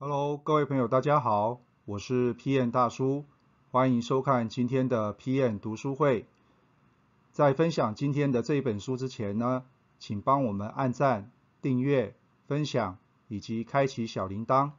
Hello，各位朋友，大家好，我是 PM 大叔，欢迎收看今天的 PM 读书会。在分享今天的这一本书之前呢，请帮我们按赞、订阅、分享以及开启小铃铛。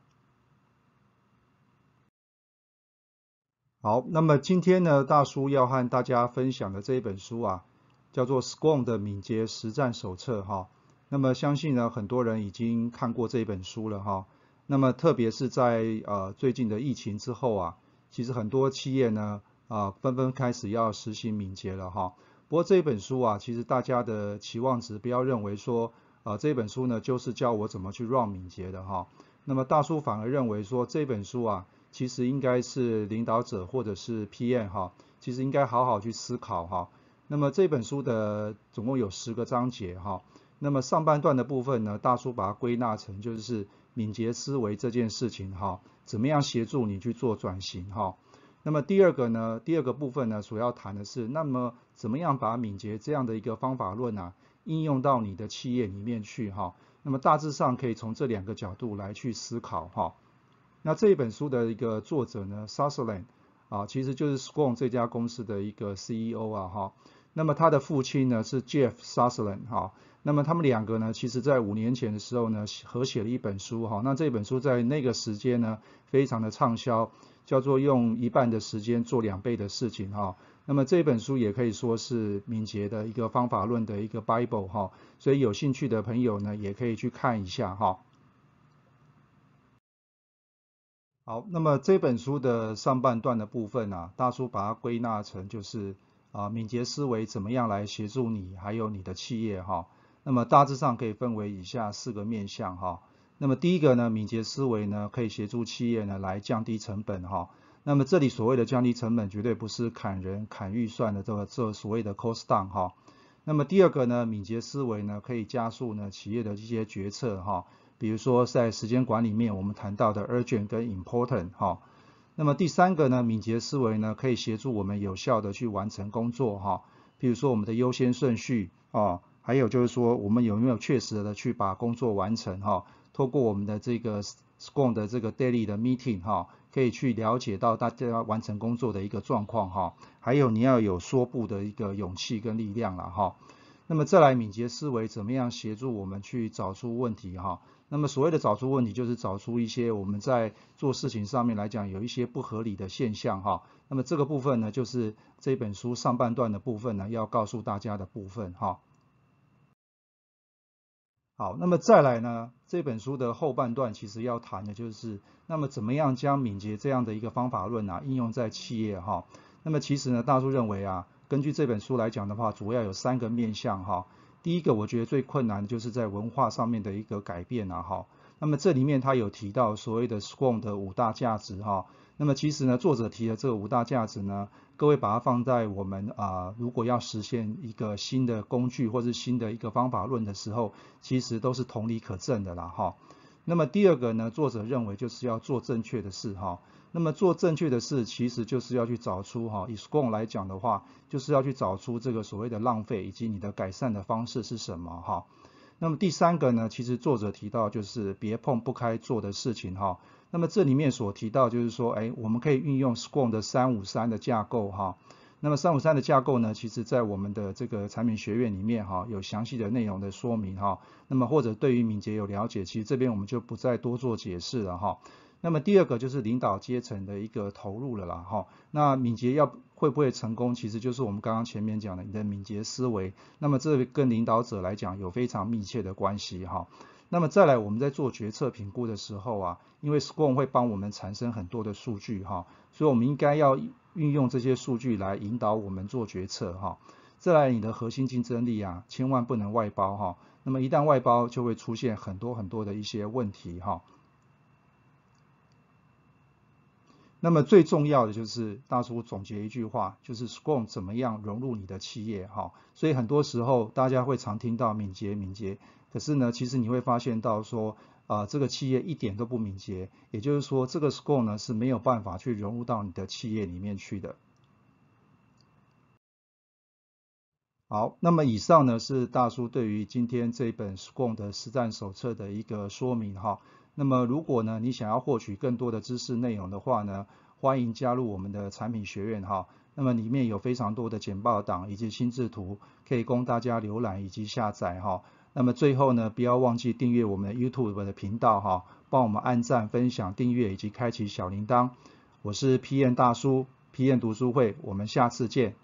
好，那么今天呢，大叔要和大家分享的这一本书啊，叫做《Scrum 的敏捷实战手册》哈。那么相信呢，很多人已经看过这一本书了哈。那么特别是在呃最近的疫情之后啊，其实很多企业呢啊纷纷开始要实行敏捷了哈。不过这本书啊，其实大家的期望值不要认为说啊这本书呢就是教我怎么去 run 敏捷的哈。那么大叔反而认为说这本书啊。其实应该是领导者或者是 PM 哈，其实应该好好去思考哈。那么这本书的总共有十个章节哈。那么上半段的部分呢，大叔把它归纳成就是敏捷思维这件事情哈，怎么样协助你去做转型哈。那么第二个呢，第二个部分呢，主要谈的是那么怎么样把敏捷这样的一个方法论啊，应用到你的企业里面去哈。那么大致上可以从这两个角度来去思考哈。那这一本书的一个作者呢，Sutherland 啊，其实就是 Scrum 这家公司的一个 CEO 啊哈。那么他的父亲呢是 Jeff Sutherland 哈。那么他们两个呢，其实在五年前的时候呢，合写了一本书哈。那这本书在那个时间呢，非常的畅销，叫做用一半的时间做两倍的事情哈。那么这本书也可以说是敏捷的一个方法论的一个 Bible 哈。所以有兴趣的朋友呢，也可以去看一下哈。好，那么这本书的上半段的部分呢，大叔把它归纳成就是啊，敏捷思维怎么样来协助你，还有你的企业哈。那么大致上可以分为以下四个面向哈。那么第一个呢，敏捷思维呢可以协助企业呢来降低成本哈。那么这里所谓的降低成本，绝对不是砍人、砍预算的这个这所谓的 cost down 哈。那么第二个呢，敏捷思维呢可以加速呢企业的一些决策哈。比如说在时间管理面，我们谈到的 urgent 跟 important 哈，那么第三个呢，敏捷思维呢可以协助我们有效的去完成工作哈。比如说我们的优先顺序啊，还有就是说我们有没有确实的去把工作完成哈。透过我们的这个 Scrum 的这个 daily 的 meeting 哈，可以去了解到大家完成工作的一个状况哈。还有你要有说不的一个勇气跟力量了哈。那么再来敏捷思维怎么样协助我们去找出问题哈？那么所谓的找出问题，就是找出一些我们在做事情上面来讲有一些不合理的现象哈。那么这个部分呢，就是这本书上半段的部分呢，要告诉大家的部分哈。好，那么再来呢，这本书的后半段其实要谈的就是，那么怎么样将敏捷这样的一个方法论啊应用在企业哈？那么其实呢，大叔认为啊，根据这本书来讲的话，主要有三个面向哈。第一个，我觉得最困难就是在文化上面的一个改变啊，哈。那么这里面他有提到所谓的 Scrum 的五大价值哈。那么其实呢，作者提的这五大价值呢，各位把它放在我们啊，如果要实现一个新的工具或是新的一个方法论的时候，其实都是同理可证的啦，哈。那么第二个呢，作者认为就是要做正确的事哈。那么做正确的事，其实就是要去找出哈，以 Scrum 来讲的话，就是要去找出这个所谓的浪费以及你的改善的方式是什么哈。那么第三个呢，其实作者提到就是别碰不该做的事情哈。那么这里面所提到就是说，哎，我们可以运用 Scrum 的三五三的架构哈。那么三五三的架构呢，其实在我们的这个产品学院里面哈，有详细的内容的说明哈。那么或者对于敏捷有了解，其实这边我们就不再多做解释了哈。那么第二个就是领导阶层的一个投入了啦，哈。那敏捷要会不会成功，其实就是我们刚刚前面讲的你的敏捷思维。那么这跟领导者来讲有非常密切的关系哈。那么再来我们在做决策评估的时候啊，因为 Scrum 会帮我们产生很多的数据哈，所以我们应该要运用这些数据来引导我们做决策哈。再来你的核心竞争力啊，千万不能外包哈。那么一旦外包，就会出现很多很多的一些问题哈。那么最重要的就是大叔总结一句话，就是 Scrum 怎么样融入你的企业哈。所以很多时候大家会常听到敏捷敏捷，可是呢，其实你会发现到说啊这个企业一点都不敏捷，也就是说这个 Scrum 呢是没有办法去融入到你的企业里面去的。好，那么以上呢是大叔对于今天这本 Scrum 的实战手册的一个说明哈。那么如果呢你想要获取更多的知识内容的话呢，欢迎加入我们的产品学院哈。那么里面有非常多的简报档以及心智图，可以供大家浏览以及下载哈。那么最后呢，不要忘记订阅我们的 YouTube 的频道哈，帮我们按赞、分享、订阅以及开启小铃铛。我是 P.N 大叔，P.N 读书会，我们下次见。